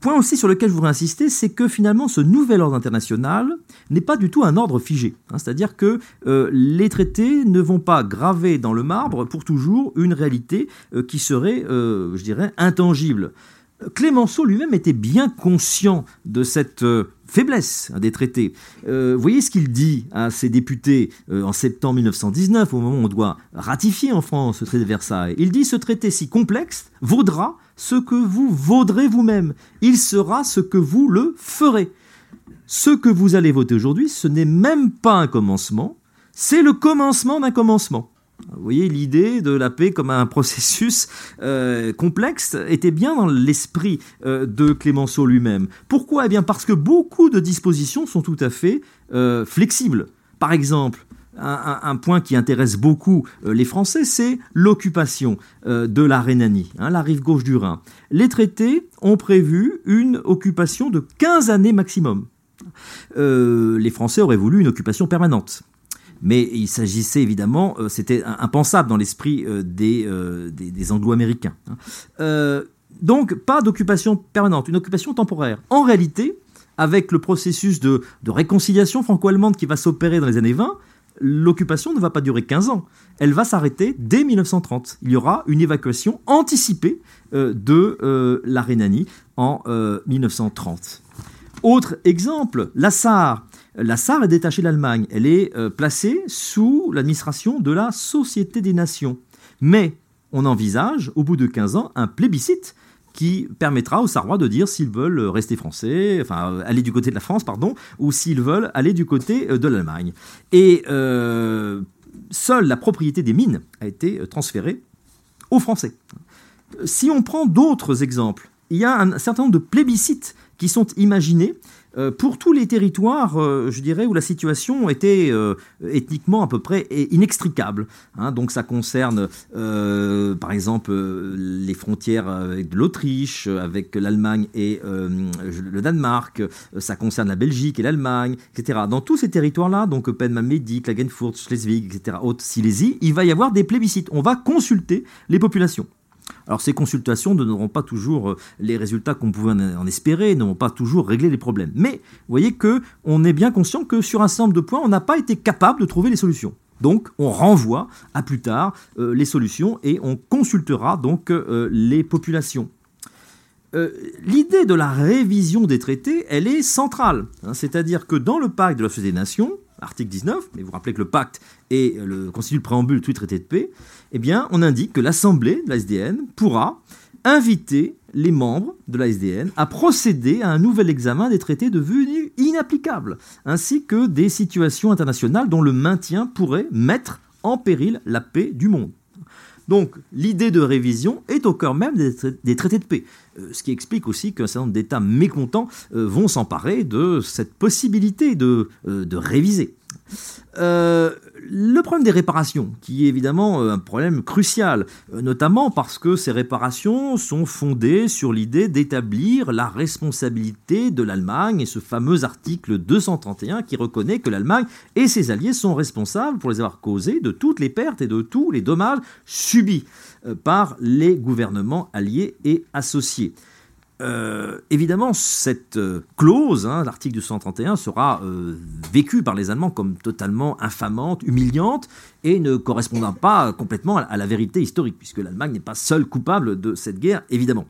Point aussi sur lequel je voudrais insister, c'est que finalement ce nouvel ordre international n'est pas du tout un ordre figé. Hein. C'est-à-dire que euh, les traités ne vont pas graver dans le marbre pour toujours une réalité euh, qui serait, euh, je dirais, intangible. Clémenceau lui-même était bien conscient de cette faiblesse hein, des traités. vous voyez ce qu'il dit à ses députés en septembre 1919, au moment où on doit ratifier en France ce traité de Versailles. Il dit ce traité si complexe vaudra ce que vous vaudrez vous-même. Il sera ce que vous le ferez. Ce que vous allez voter aujourd'hui, ce n'est même pas un commencement, c'est le commencement d'un commencement. Vous voyez, l'idée de la paix comme un processus euh, complexe était bien dans l'esprit euh, de Clémenceau lui-même. Pourquoi? Eh bien parce que beaucoup de dispositions sont tout à fait euh, flexibles. Par exemple, un, point qui intéresse beaucoup euh, les Français, c'est l'occupation euh, de la Rhénanie, hein, la rive gauche du Rhin. Les traités ont prévu une occupation de 15 années maximum. Euh, les Français auraient voulu une occupation permanente. Mais il s'agissait évidemment, c'était impensable dans l'esprit des, anglo-américains. Hein. donc pas d'occupation permanente, une occupation temporaire. En réalité, avec le processus de réconciliation franco-allemande qui va s'opérer dans les années 20, l'occupation ne va pas durer 15 ans. Elle va s'arrêter dès 1930. Il y aura une évacuation anticipée euh, de euh, la Rhénanie en 1930. Euh, Autre exemple, la Sarre. La Sarre est détachée de l'Allemagne. Elle est placée sous l'administration de la Société des Nations. Mais on envisage, au bout de 15 ans, un plébiscite qui permettra aux Sarrois de dire s'ils veulent rester français, enfin aller du côté de la France, pardon, ou s'ils veulent aller du côté euh, de l'Allemagne. Et euh, seule la propriété des mines a été euh, transférée aux Français. Si on prend d'autres exemples, il y a un certain nombre de plébiscites qui sont imaginés pour tous les territoires, euh, je dirais, où la situation était euh, ethniquement à peu près inextricable. Hein. donc ça concerne, par exemple, les frontières avec l'Autriche, avec l'Allemagne et le Danemark. Ça concerne la Belgique et l'Allemagne, etc. Dans tous ces territoires-là, donc Penma-Médic, Klagenfurt, Schleswig, etc., Haute-Silésie, il va y avoir des plébiscites. On va consulter les populations. Alors ces consultations ne donneront pas toujours euh, les résultats qu'on pouvait en espérer, ne vont pas toujours régler les problèmes. Mais vous voyez que on est bien conscient que sur un certain nombre de points, on n'a pas été capable de trouver les solutions. Donc on renvoie à plus tard euh, les solutions et on consultera donc euh, les populations. L'idée de la révision des traités, elle est centrale. Hein. C'est-à-dire que dans le pacte de la Société des Nations, article 19, mais vous rappelez que le pacte et le, constitue le préambule du traité de paix, eh bien, on indique que l'Assemblée de la SDN pourra inviter les membres de la SDN à procéder à un nouvel examen des traités devenus inapplicables, ainsi que des situations internationales dont le maintien pourrait mettre en péril la paix du monde. Donc l'idée de révision est au cœur même des, traités de paix, euh, ce qui explique aussi qu'un certain nombre d'États mécontents euh, vont s'emparer de cette possibilité de, euh, de réviser. Euh, le problème des réparations, qui est évidemment euh, un problème crucial, euh, notamment parce que ces réparations sont fondées sur l'idée d'établir la responsabilité de l'Allemagne et ce fameux article 231 qui reconnaît que l'Allemagne et ses alliés sont responsables pour les avoir causés de toutes les pertes et de tous les dommages subis par les gouvernements alliés et associés. Euh, évidemment, cette euh, clause, hein, l'article 231, sera euh, vécue par les Allemands comme totalement infamante, humiliante, et ne correspondant pas complètement à, la vérité historique, puisque l'Allemagne n'est pas seule coupable de cette guerre, évidemment.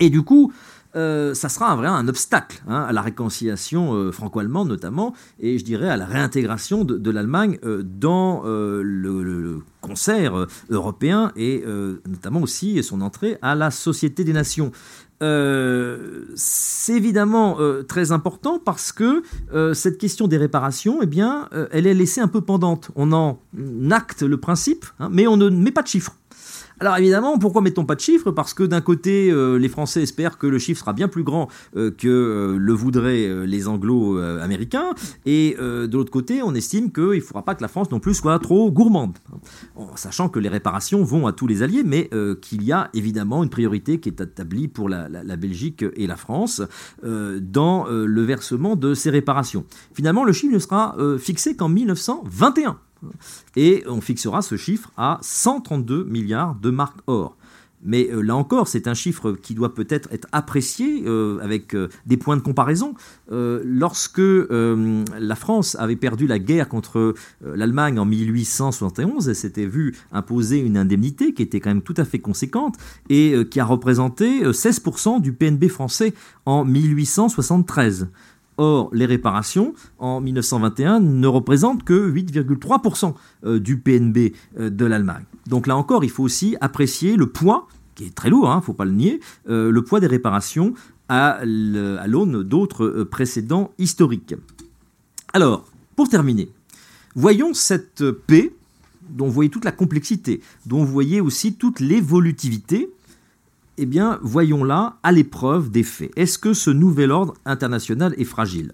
Et du coup, ça sera un vrai obstacle hein, à la réconciliation franco-allemande notamment, et je dirais à la réintégration de, l'Allemagne dans le, concert européen et notamment aussi son entrée à la Société des Nations. Euh, c'est évidemment euh, très important parce que euh, cette question des réparations, eh bien, elle est laissée un peu pendante. On en acte le principe, hein, mais on ne met pas de chiffres. Alors évidemment, pourquoi mettons pas de chiffres? Parce que d'un côté, euh, les Français espèrent que le chiffre sera bien plus grand euh, que euh, le voudraient les Anglo-Américains, et de l'autre côté, on estime qu'il ne faudra pas que la France non plus soit trop gourmande, en sachant que les réparations vont à tous les alliés, mais qu'il y a évidemment une priorité qui est établie pour la, la Belgique et la France dans le versement de ces réparations. Finalement, le chiffre ne sera fixé qu'en 1921. Et on fixera ce chiffre à 132 milliards de marques or. Mais euh, là encore, c'est un chiffre qui doit peut-être être apprécié euh, avec euh, des points de comparaison. lorsque la France avait perdu la guerre contre l'Allemagne en 1871, elle s'était vue imposer une indemnité qui était quand même tout à fait conséquente et qui a représenté 16% du PNB français en 1873. Or, les réparations, en 1921, ne représentent que 8,3% euh, du PNB euh, de l'Allemagne. Donc là encore, il faut aussi apprécier le poids, qui est très lourd, il hein, ne faut pas le nier, euh, le poids des réparations à l'aune d'autres précédents historiques. Alors, pour terminer, voyons cette paix dont vous voyez toute la complexité, dont vous voyez aussi toute l'évolutivité, eh bien, voyons-la à l'épreuve des faits. Est-ce que ce nouvel ordre international est fragile?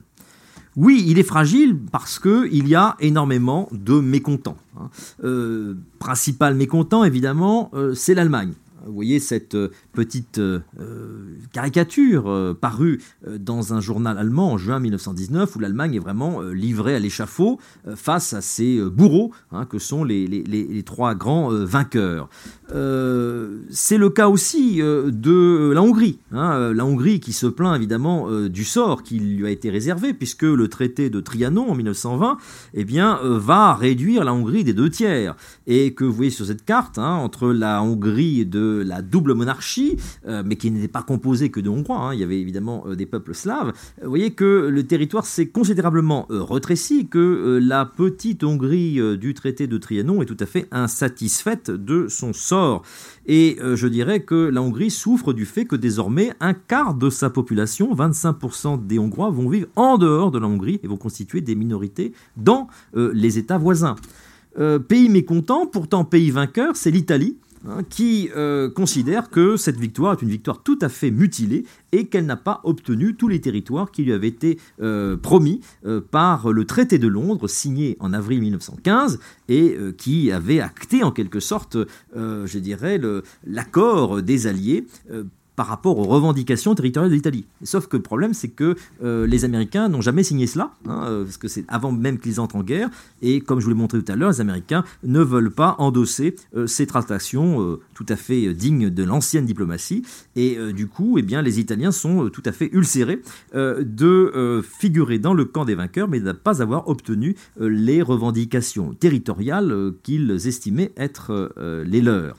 Oui, il est fragile parce qu'il y a énormément de mécontents. Hein. Euh, principal mécontent, évidemment, euh, c'est l'Allemagne. Vous voyez cette euh, petite euh, euh, caricature parue dans un journal allemand en juin 1919 où l'Allemagne est vraiment livrée à l'échafaud face à ces bourreaux hein, que sont les, trois grands vainqueurs. C'est le cas aussi de la Hongrie. Hein, la Hongrie qui se plaint évidemment du sort qui lui a été réservé puisque le traité de Trianon en 1920 eh bien, va réduire la Hongrie des deux tiers. Et que vous voyez sur cette carte, hein, entre la Hongrie de la double monarchie, euh, mais qui n'était pas composée que de Hongrois, hein. il y avait évidemment euh, des peuples slaves, euh, vous voyez que le territoire s'est considérablement retréci, que la petite Hongrie du traité de Trianon est tout à fait insatisfaite de son sort. Et je dirais que la Hongrie souffre du fait que désormais un quart de sa population, 25% des Hongrois, vont vivre en dehors de la Hongrie et vont constituer des minorités dans les États voisins. pays mécontent, pourtant pays vainqueur, c'est l'Italie Hein, qui euh, considère que cette victoire est une victoire tout à fait mutilée et qu'elle n'a pas obtenu tous les territoires qui lui avaient été euh, promis euh, par le traité de Londres signé en avril 1915 et qui avait acté en quelque sorte, je dirais, l'accord des Alliés par rapport aux revendications territoriales de l'Italie. Sauf que le problème, c'est que euh, les Américains n'ont jamais signé cela, hein, euh, parce que c'est avant même qu'ils entrent en guerre, et comme je vous l'ai montré tout à l'heure, les Américains ne veulent pas endosser euh, ces tractations tout à fait dignes de l'ancienne diplomatie, et du coup, eh bien, les Italiens sont tout à fait ulcérés de figurer dans le camp des vainqueurs, mais de ne pas avoir obtenu les revendications territoriales qu'ils estimaient être les leurs.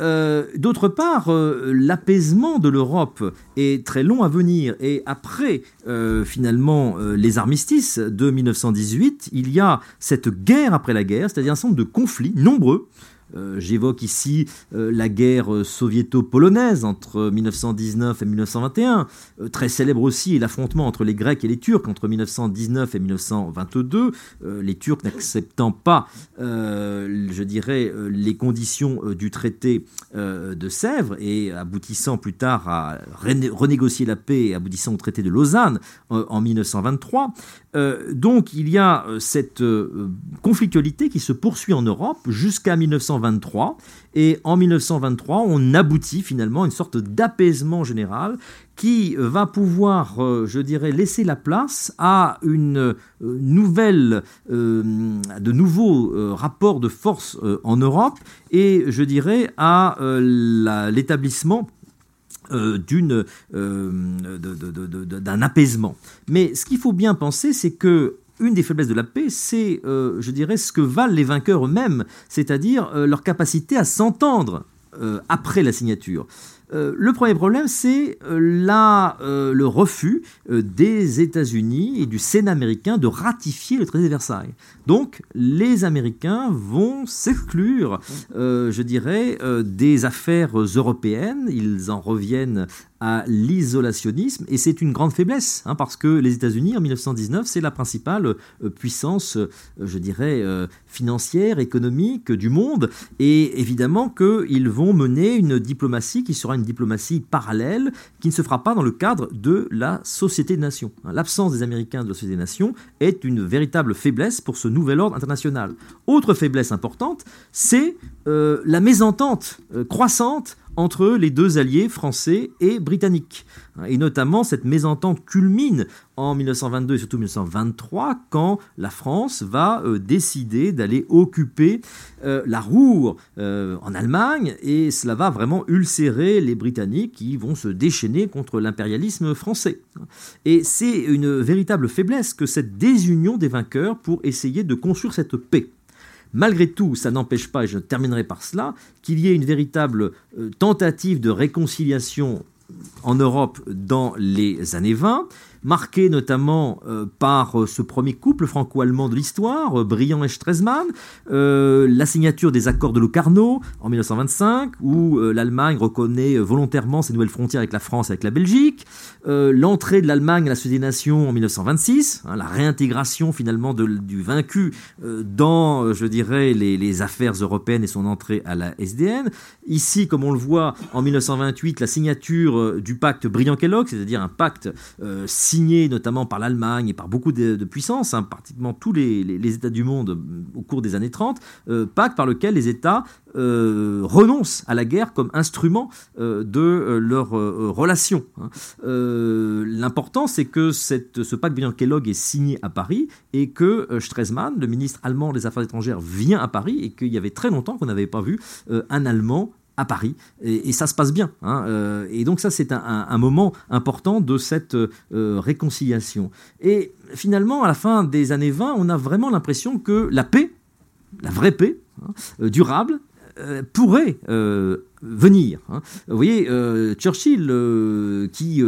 Euh, d'autre part, euh, l'apaisement de l'Europe est très long à venir. Et après euh, finalement les armistices de 1918, il y a cette guerre après la guerre, c'est-à-dire un certain de conflits nombreux j'évoque ici euh, la guerre euh, soviéto-polonaise entre 1919 et 1921, très célèbre aussi l'affrontement entre les Grecs et les Turcs entre 1919 et 1922, les Turcs n'acceptant pas, je dirais, les conditions du traité de Sèvres et aboutissant plus tard à renégocier la paix et aboutissant au traité de Lausanne en 1923. donc il y a cette conflictualité qui se poursuit en Europe jusqu'à 1923 et en 1923, on aboutit finalement à une sorte d'apaisement général qui va pouvoir, euh, je dirais, laisser la place à une euh, nouvelle, euh, de nouveaux rapports de force en Europe et, je dirais, à l'établissement d'un apaisement. Mais ce qu'il faut bien penser, c'est que une des faiblesses de la paix, c'est, euh, je dirais, ce que valent les vainqueurs eux-mêmes, c'est-à-dire euh, leur capacité à s'entendre euh, après la signature. le premier problème, c'est le refus des États-Unis et du Sénat américain de ratifier le traité de Versailles. Donc, les Américains vont s'exclure, je dirais, des affaires européennes. Ils en reviennent à l'isolationnisme, et c'est une grande faiblesse, hein, parce que les États-Unis, en 1919, c'est la principale euh, puissance, euh, je dirais, euh, financière, économique du monde, et évidemment qu'ils vont mener une diplomatie qui sera une diplomatie parallèle, qui ne se fera pas dans le cadre de la société des nations. L'absence des Américains de la société des nations est une véritable faiblesse pour ce nouvel ordre international. Autre faiblesse importante, c'est la mésentente croissante entre les deux alliés français et britanniques. Et notamment, cette mésentente culmine en 1922 et surtout 1923, quand la France va euh, décider d'aller occuper euh, la Roure euh, en Allemagne, et cela va vraiment ulcérer les Britanniques qui vont se déchaîner contre l'impérialisme français. Et c'est une véritable faiblesse que cette désunion des vainqueurs pour essayer de construire cette paix. Malgré tout, ça n'empêche pas, et je terminerai par cela, qu'il y ait une véritable euh, tentative de réconciliation en Europe dans les années 20, marqué notamment euh, par euh, ce premier couple franco-allemand de l'histoire, euh, Briand et Stresemann, la signature des accords de Locarno en 1925, où l'Allemagne reconnaît volontairement ses nouvelles frontières avec la France et avec la Belgique, l'entrée de l'Allemagne à la Société des Nations en 1926, hein, la réintégration finalement du vaincu dans, je dirais, les, affaires européennes et son entrée à la SDN. Ici, comme on le voit, en 1928, la signature du pacte Briand-Kellogg, c'est-à-dire un pacte signé notamment par l'Allemagne et par beaucoup de, puissances, hein, pratiquement tous les, États du monde au cours des années 30, euh, pacte par lequel les États euh, renoncent à la guerre comme instrument euh, de leurs relations. Hein. L'important, c'est que ce pacte Briand-Kellogg est signé à Paris et que Stresemann, le ministre allemand des Affaires étrangères, vient à Paris et qu'il y avait très longtemps qu'on n'avait pas vu un Allemand à Paris, et, ça se passe bien. Hein, euh, et donc ça, c'est un, moment important de cette euh, réconciliation. Et finalement, à la fin des années 20, on a vraiment l'impression que la paix, la vraie paix, hein, euh, durable, pourrait venir. Hein. Vous voyez, Churchill, qui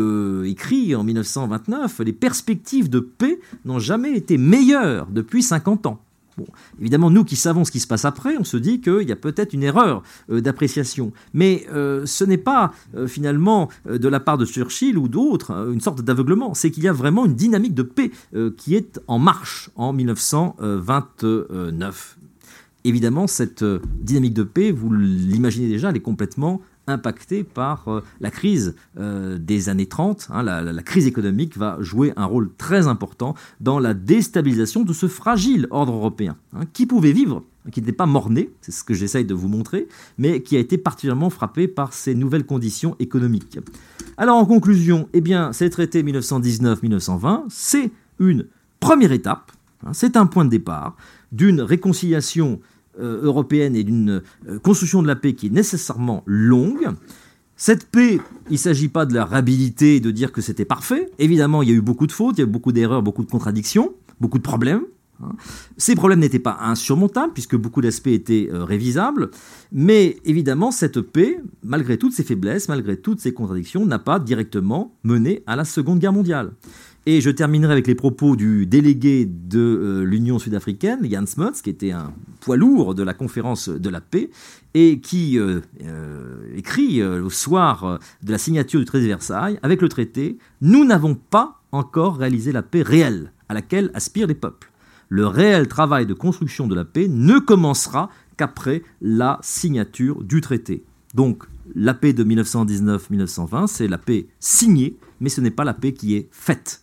écrit en 1929, les perspectives de paix n'ont jamais été meilleures depuis 50 ans. Évidemment, nous qui savons ce qui se passe après, on se dit qu'il y a peut-être une erreur euh, d'appréciation. Mais euh, ce n'est pas euh, finalement de la part de Churchill ou d'autres une sorte d'aveuglement. C'est qu'il y a vraiment une dynamique de paix qui est en marche en 1929. Évidemment, cette dynamique de paix, vous l'imaginez déjà, elle est complètement impacté par euh, la crise euh, des années 30. Hein, la, crise économique va jouer un rôle très important dans la déstabilisation de ce fragile ordre européen, hein, qui pouvait vivre, qui n'était pas mort-né, c'est ce que j'essaye de vous montrer, mais qui a été particulièrement frappé par ces nouvelles conditions économiques. Alors en conclusion, eh bien, ces traités 1919-1920, c'est une première étape, hein, c'est un point de départ d'une réconciliation européenne et d'une euh, construction de la paix qui est nécessairement longue. Cette paix, il ne s'agit pas de la réhabiliter et de dire que c'était parfait. Évidemment, il y a eu beaucoup de fautes, il y a eu beaucoup d'erreurs, beaucoup de contradictions, beaucoup de problèmes. Hein. Ces problèmes n'étaient pas insurmontables puisque beaucoup d'aspects étaient euh, révisables, mais évidemment cette paix, malgré toutes ses faiblesses, malgré toutes ses contradictions, n'a pas directement mené à la Seconde Guerre mondiale. Et je terminerai avec les propos du délégué de euh, l'Union sud-africaine, Jan Smuts, qui était un poids lourd de la conférence de la paix, et qui euh, euh, écrit au soir de la signature du traité de Versailles, avec le traité, nous n'avons pas encore réalisé la paix réelle à laquelle aspirent les peuples. Le réel travail de construction de la paix ne commencera qu'après la signature du traité. Donc, la paix de 1919-1920, c'est la paix signée, mais ce n'est pas la paix qui est faite.